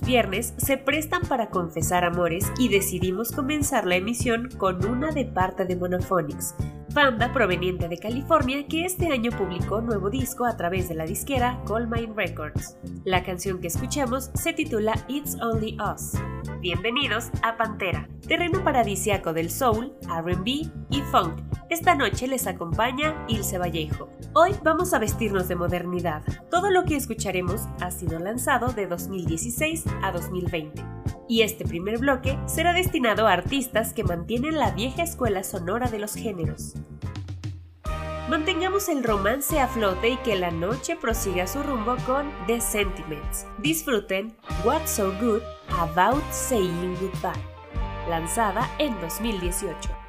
Viernes se prestan para confesar amores y decidimos comenzar la emisión con una de parte de Monophonics, banda proveniente de California que este año publicó nuevo disco a través de la disquera Goldmine Records. La canción que escuchamos se titula It's Only Us. Bienvenidos a Pantera, terreno paradisiaco del soul, RB y funk. Esta noche les acompaña Ilse Vallejo. Hoy vamos a vestirnos de modernidad. Todo lo que escucharemos ha sido lanzado de 2016 a 2020 y este primer bloque será destinado a artistas que mantienen la vieja escuela sonora de los géneros. Mantengamos el romance a flote y que la noche prosiga su rumbo con The Sentiments. Disfruten What's So Good About Saying Goodbye, lanzada en 2018.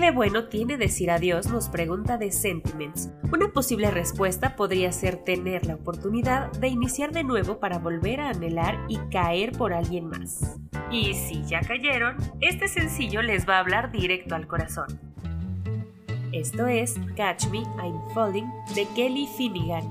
De bueno tiene decir adiós? Nos pregunta The Sentiments. Una posible respuesta podría ser tener la oportunidad de iniciar de nuevo para volver a anhelar y caer por alguien más. Y si ya cayeron, este sencillo les va a hablar directo al corazón. Esto es Catch Me, I'm Falling de Kelly Finnegan.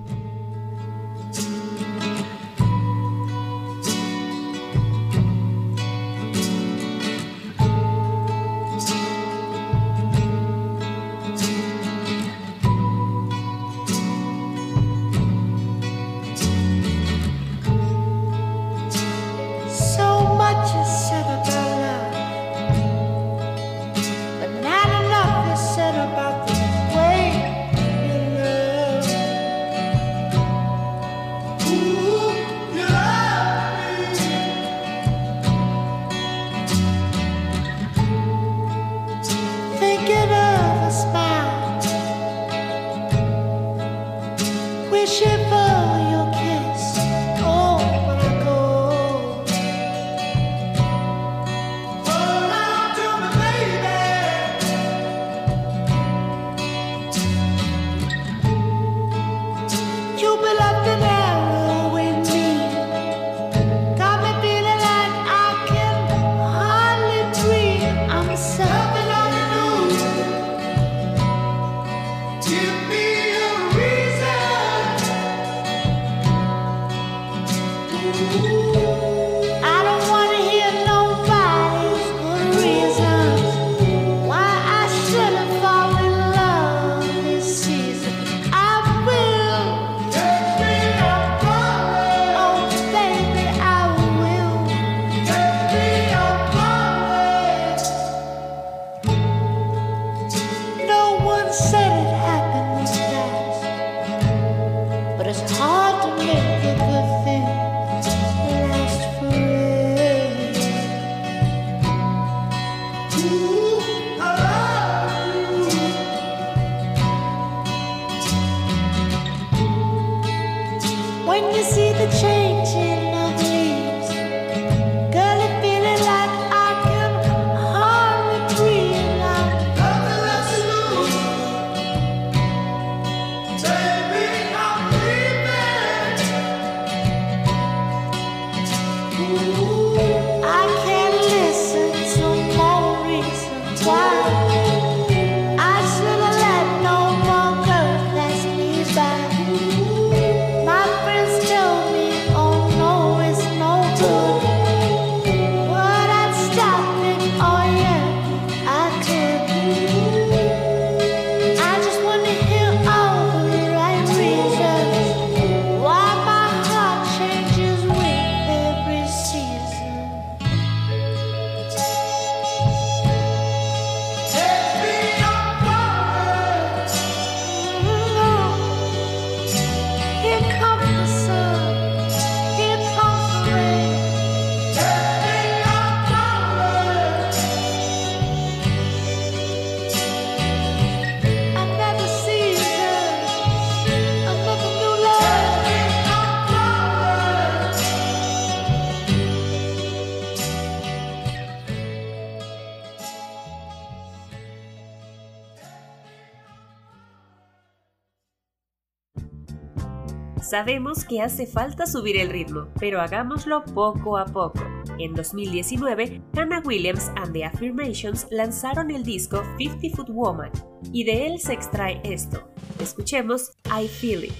Sabemos que hace falta subir el ritmo, pero hagámoslo poco a poco. En 2019, Hannah Williams and the Affirmations lanzaron el disco 50 Foot Woman, y de él se extrae esto. Escuchemos I Feel It.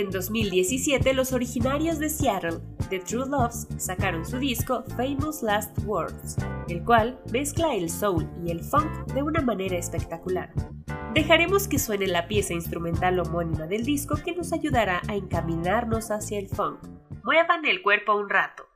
En 2017, los originarios de Seattle, The True Loves, sacaron su disco Famous Last Words, el cual mezcla el soul y el funk de una manera espectacular. Dejaremos que suene la pieza instrumental homónima del disco que nos ayudará a encaminarnos hacia el funk. Muevan el cuerpo un rato.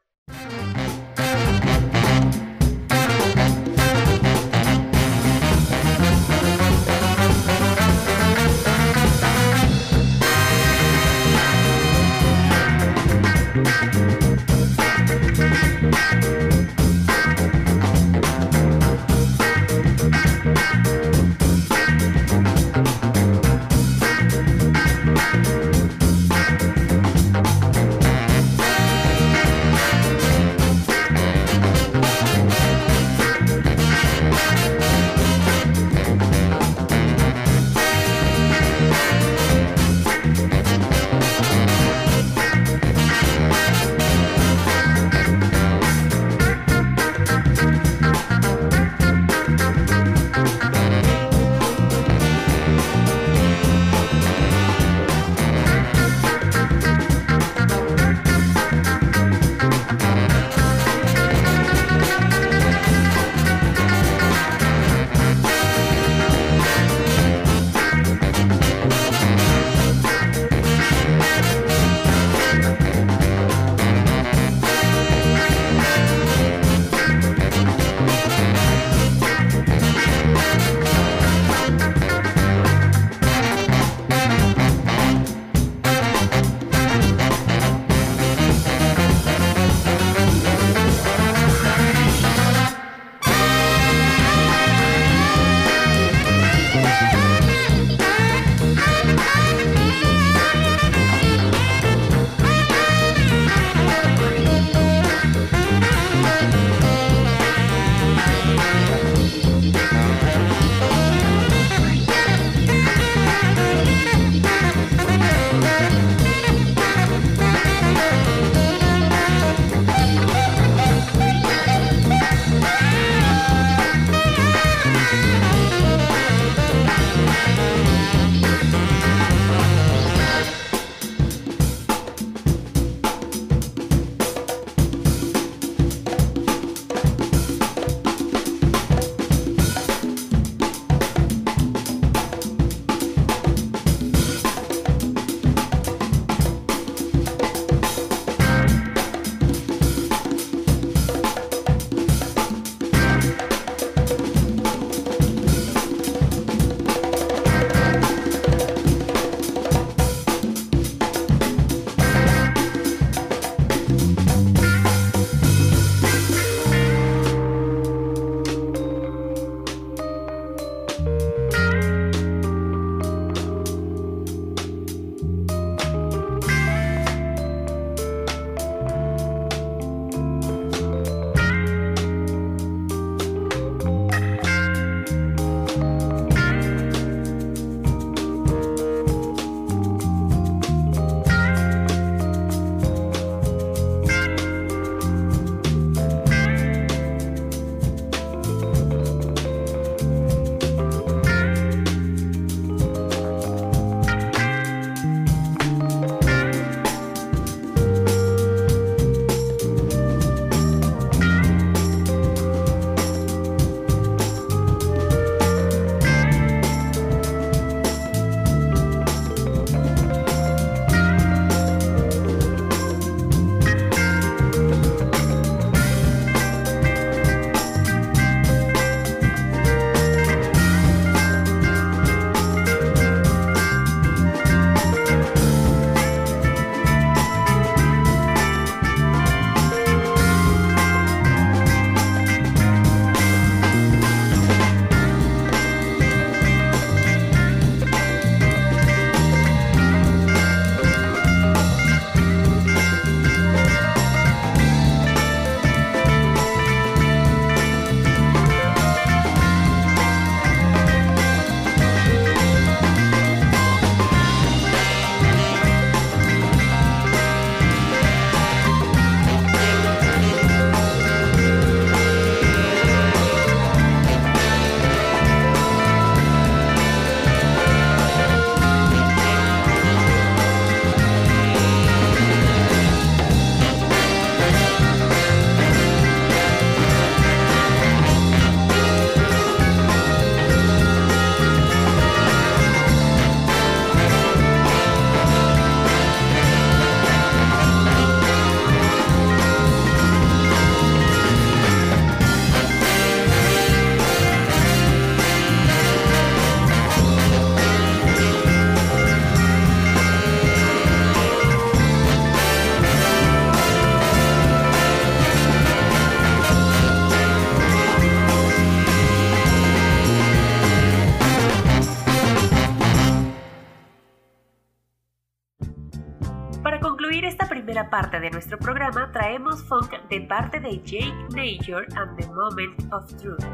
Abrir esta primera parte de nuestro programa traemos funk de parte de Jake Nature and the Moment of Truth,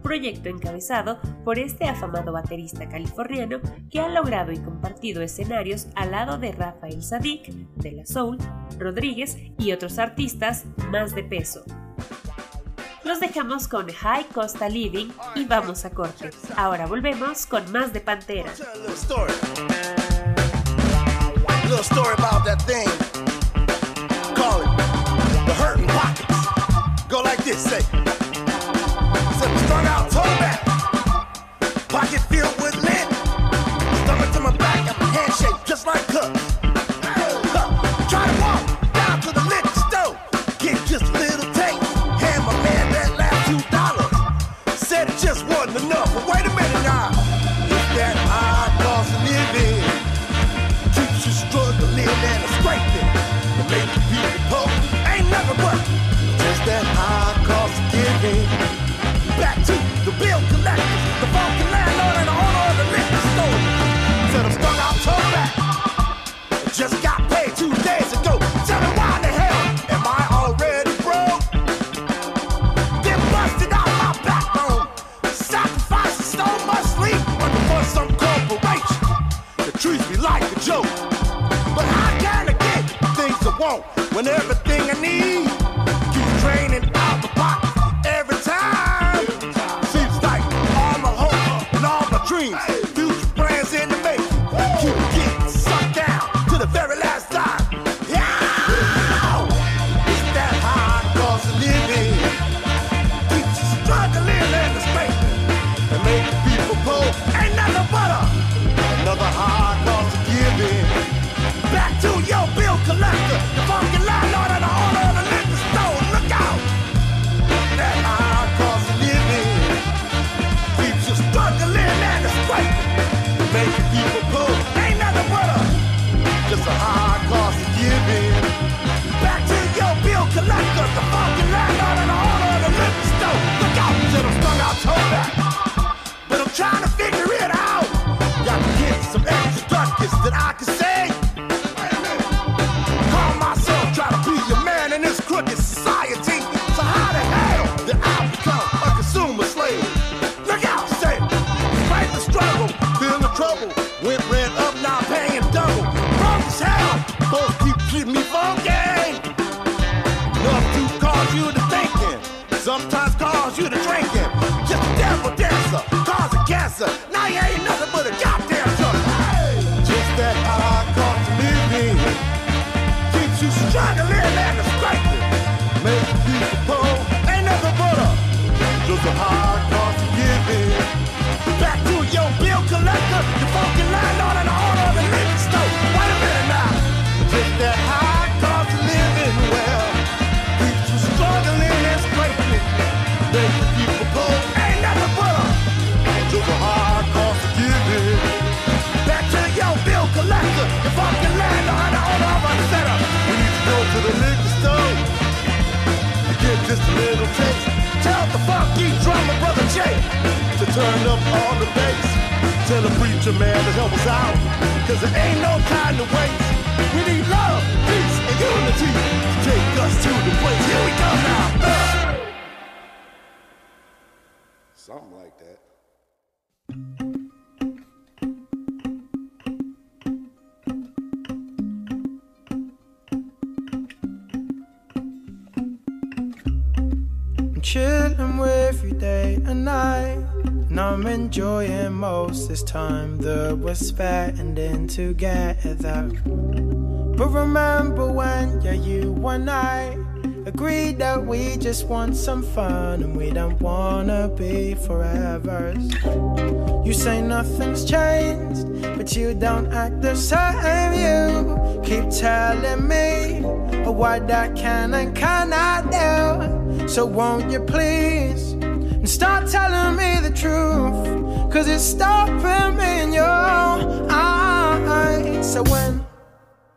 proyecto encabezado por este afamado baterista californiano que ha logrado y compartido escenarios al lado de Rafael Sadik, de La Soul, Rodríguez y otros artistas más de peso. Los dejamos con High Costa Living y vamos a corte. Ahora volvemos con más de Pantera. Little story about that thing. Call it the hurting pockets. Go like this, say. Said strung out, toe back. Pocket filled with lint. Stomach to my back, got my handshake just like Cook. Back to the bill collectors, the funky landlord and the owner of the liquor store. Said I'm strung out toe back. Just got paid two days ago. Tell me why the hell am I already broke? Been busted out my backbone. Sacrificing so much sleep working for some corporation that treats me like a joke. But how can I get things I want when everything I need dreams, to turn up on the bass. Tell the preacher man to help us out, cause there ain't no time to waste. We need love, peace, and unity to take us to the place. Here we go now. Something like that. I'm chilling with you day and night. And I'm enjoying most this time that we're spending together. But remember when, yeah, you and I agreed that we just want some fun and we don't wanna be forever. You say nothing's changed, but you don't act the same. You keep telling me oh, what I can and cannot do. So won't you please and start telling me the truth? Cause it's stopping me in your eyes. So when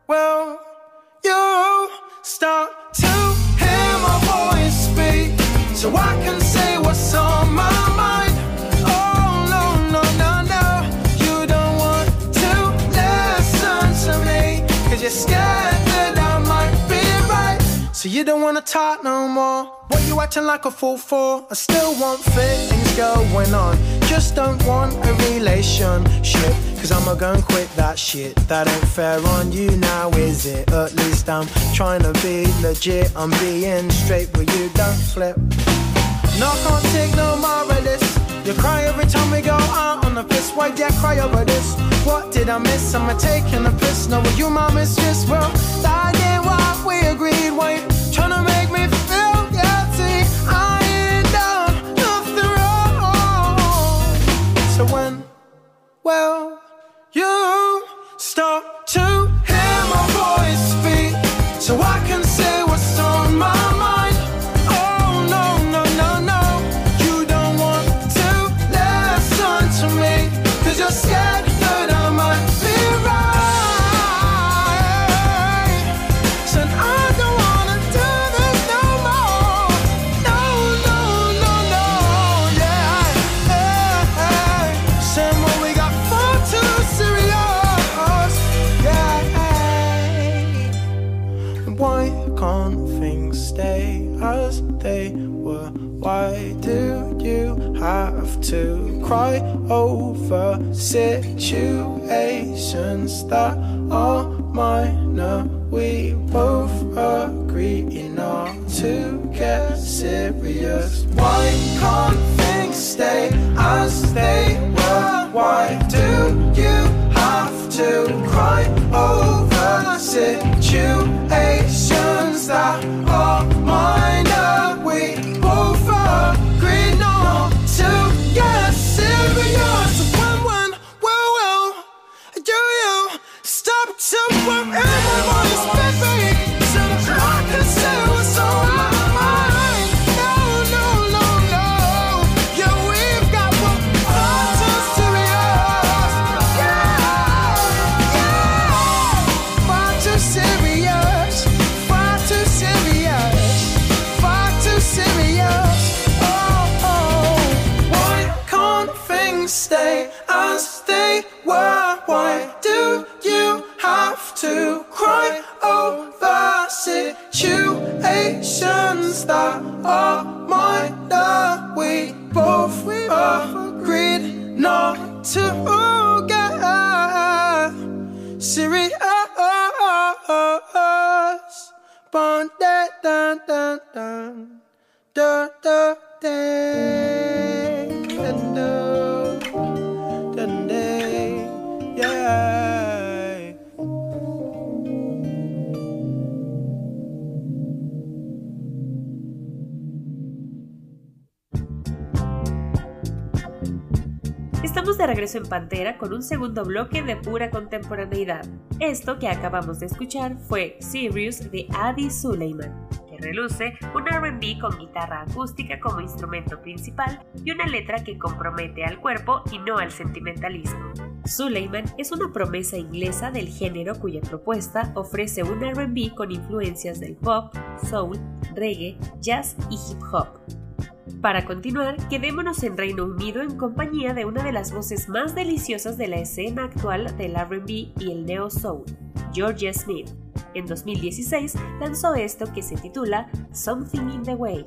will you start to hear my voice speak? So I can say You don't wanna talk no more. What you acting like a fool for? I still want things going on. Just don't want a relationship. Cause I'ma go and quit that shit. That ain't fair on you now, is it? At least I'm trying to be legit. I'm being straight with you, don't flip. No, I can't take no more of this. You cry every time we go out on the piss. Why do I cry over this? What did I miss? Am I taking a piss? No, were you my mistress? Well, that ain't what we agreed. Why well, over situations that are minor? We both agree not to get serious. Why can't things stay as they were? Why do you have to cry over situations en Pantera con un segundo bloque de pura contemporaneidad. Esto que acabamos de escuchar fue Serious de Adi Suleiman, que reluce un RB con guitarra acústica como instrumento principal y una letra que compromete al cuerpo y no al sentimentalismo. Suleiman es una promesa inglesa del género cuya propuesta ofrece un RB con influencias del pop, soul, reggae, jazz y hip hop. Para continuar, quedémonos en Reino Unido en compañía de una de las voces más deliciosas de la escena actual del RB y el neo soul, Georgia Smith. En 2016 lanzó esto que se titula Something in the Way.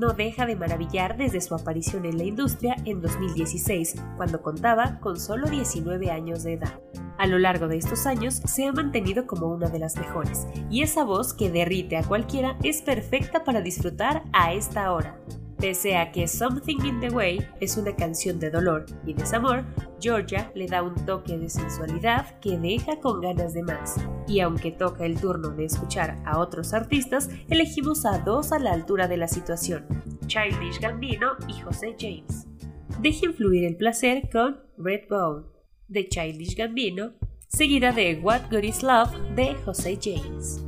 No deja de maravillar desde su aparición en la industria en 2016, cuando contaba con solo 19 años de edad. A lo largo de estos años se ha mantenido como una de las mejores, y esa voz que derrite a cualquiera es perfecta para disfrutar a esta hora. Pese a que Something in the Way es una canción de dolor y desamor, Georgia le da un toque de sensualidad que deja con ganas de más. Y aunque toca el turno de escuchar a otros artistas, elegimos a dos a la altura de la situación, Childish Gambino y José James. Dejen fluir el placer con Red Bone de Childish Gambino, seguida de What Good Is Love de José James.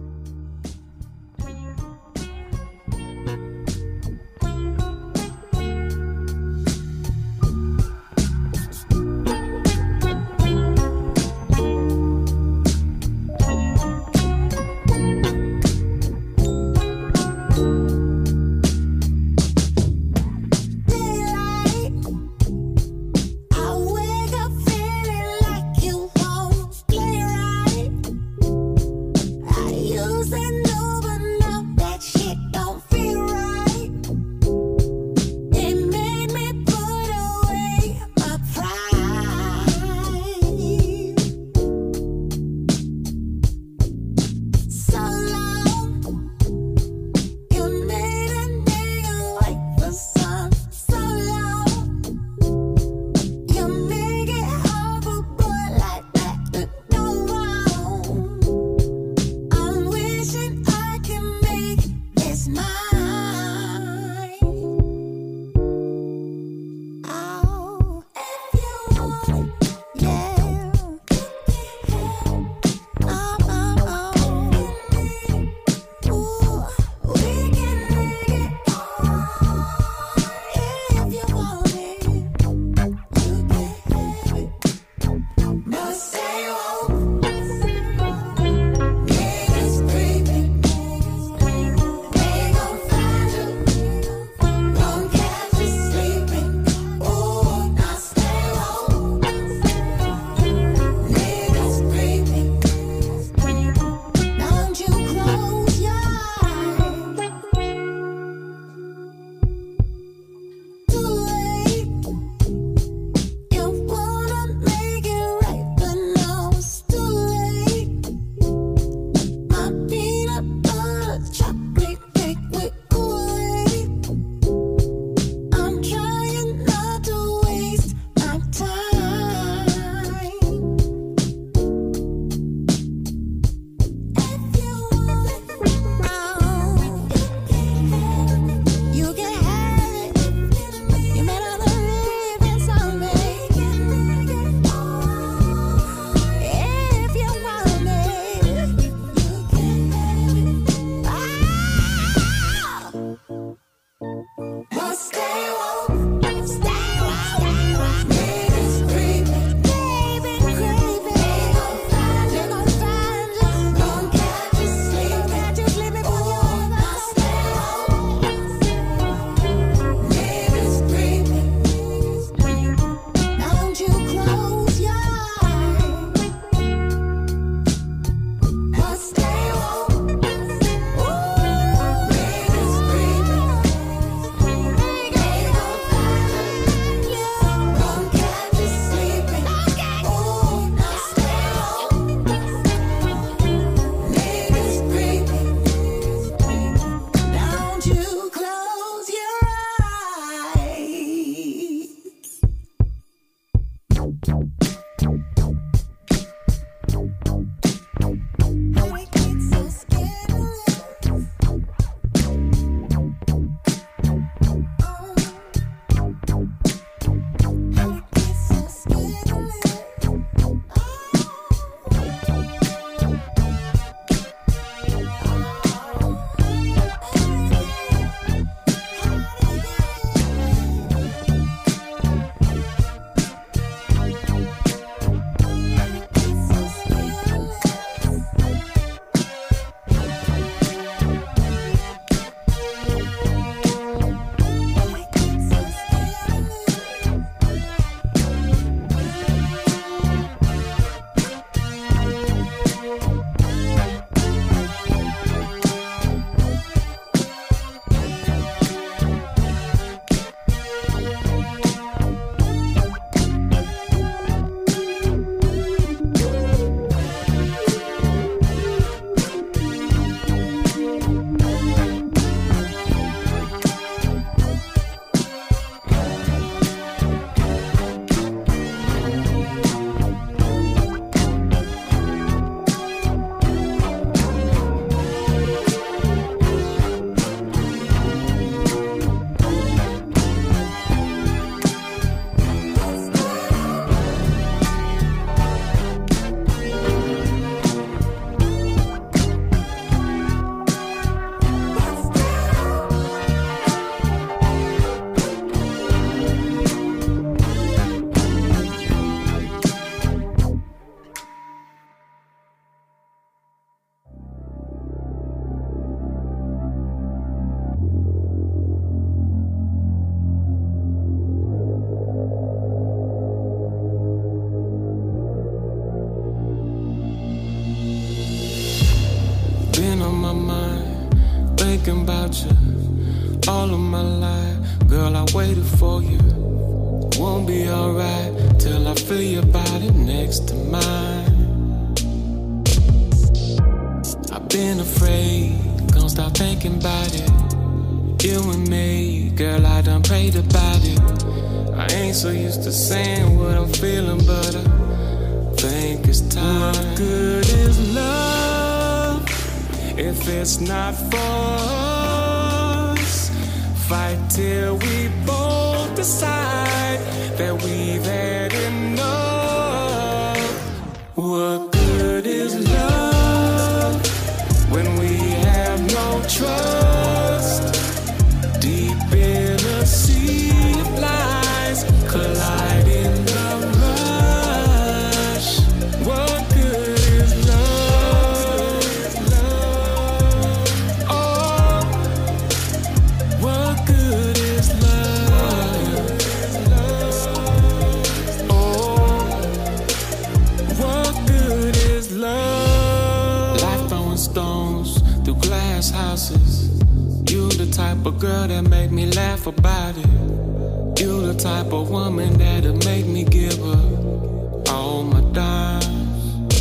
Laugh about it. You the type of woman that'll make me give her all my dimes.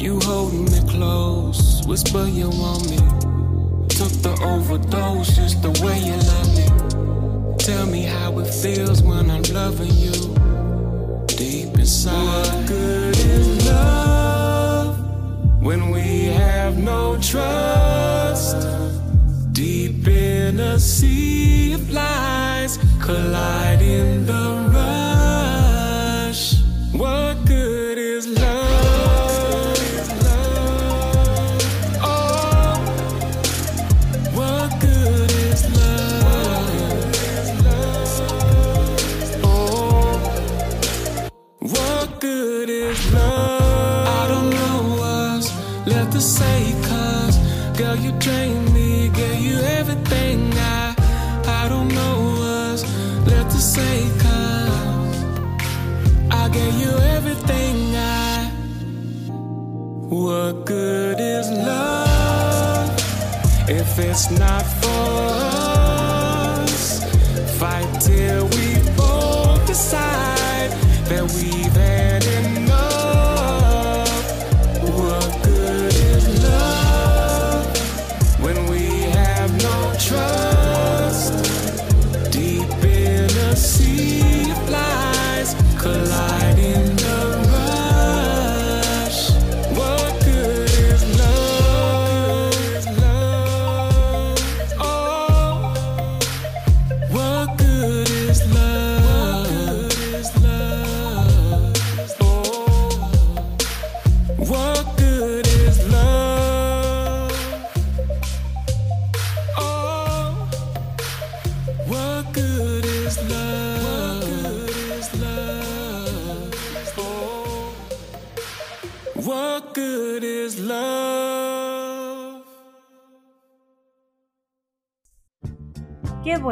You holding me close, whisper you want me. Took the overdose just the way you love me. Tell me how it feels when I'm loving you deep inside. What good is love when we have no trust? Deep in a sea of lies, collide in the rush. What good is love? Oh, what good is love? Oh. What good is love? I don't know what's left to say, cause girl, you drain it's not for us? Fight till we both decide that we've had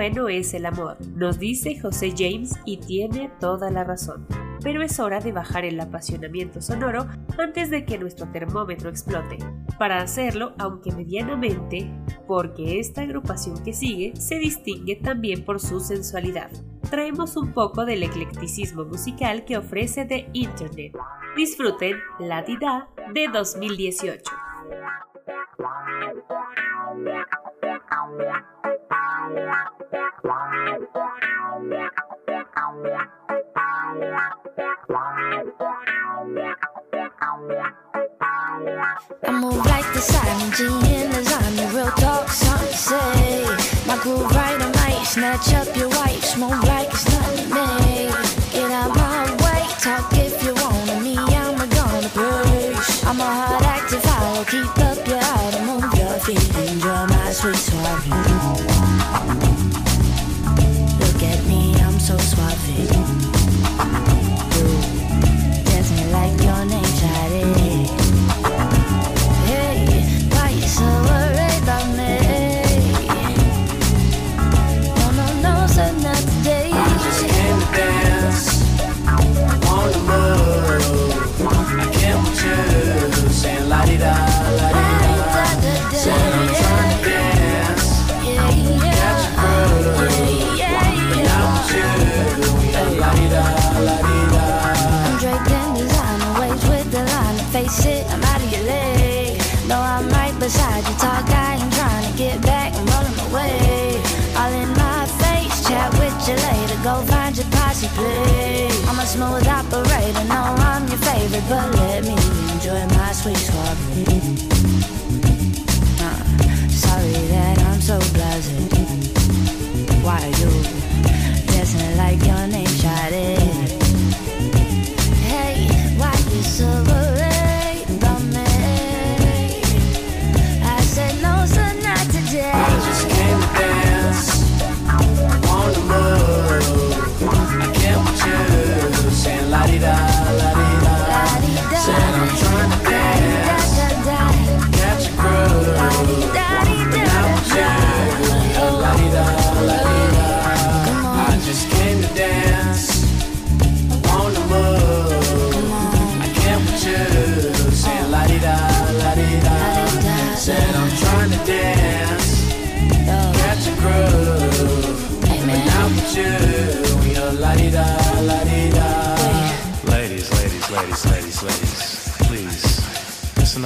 bueno es el amor, nos dice José James y tiene toda la razón. Pero es hora de bajar el apasionamiento sonoro antes de que nuestro termómetro explote. Para hacerlo, aunque medianamente, porque esta agrupación que sigue se distingue también por su sensualidad. Traemos un poco del eclecticismo musical que ofrece The Internet. Disfruten La Dida de 2018. I move like the G in lasagna, real talk, something say. My groove right, I might snatch up your wife, smoke like it's nothing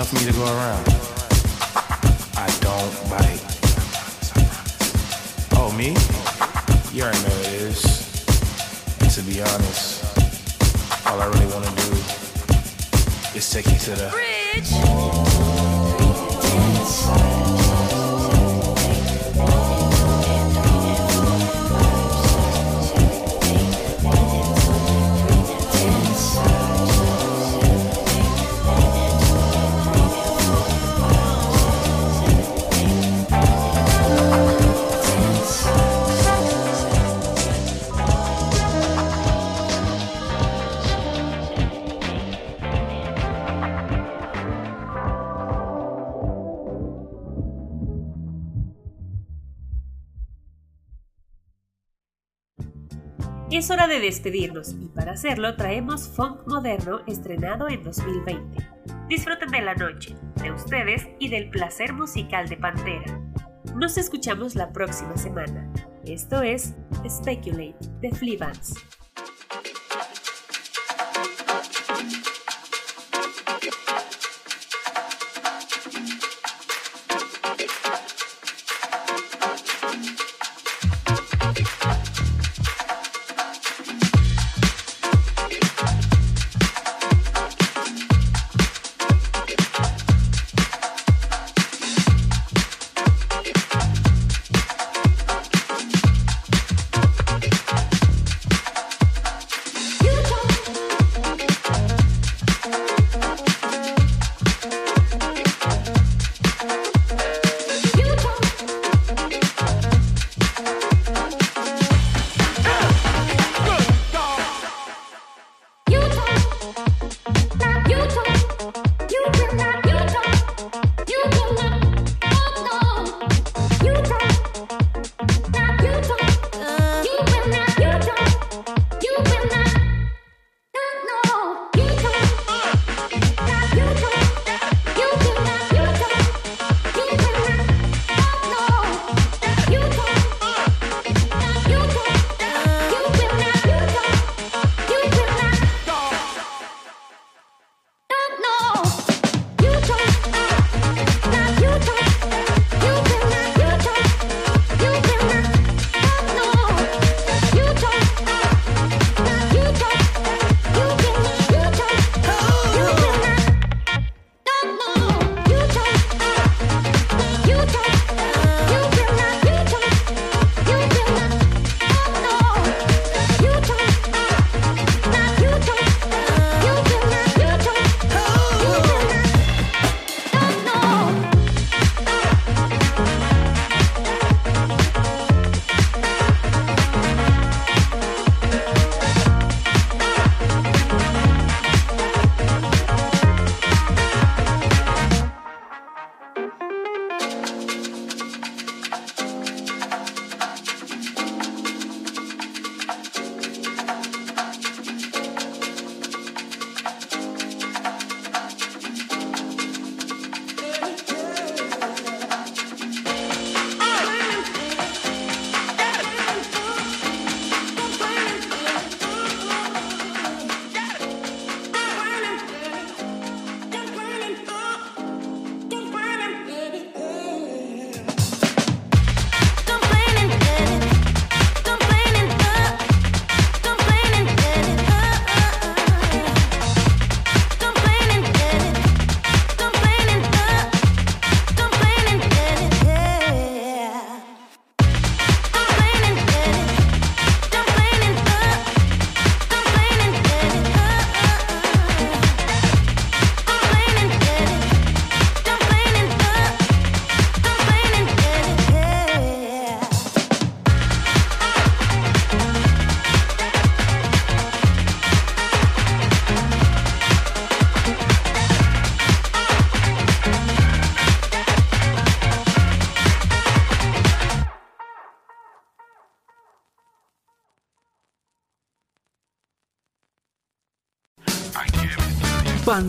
enough for me to go around. I don't bite. Oh, me? You already know it is. And to be honest, all I really want to do is take you to the. de despedirnos y para hacerlo traemos Funk Moderno estrenado en 2020. Disfruten de la noche, de ustedes y del placer musical de Pantera. Nos escuchamos la próxima semana. Esto es Speculate de Fleabans.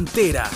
Pantera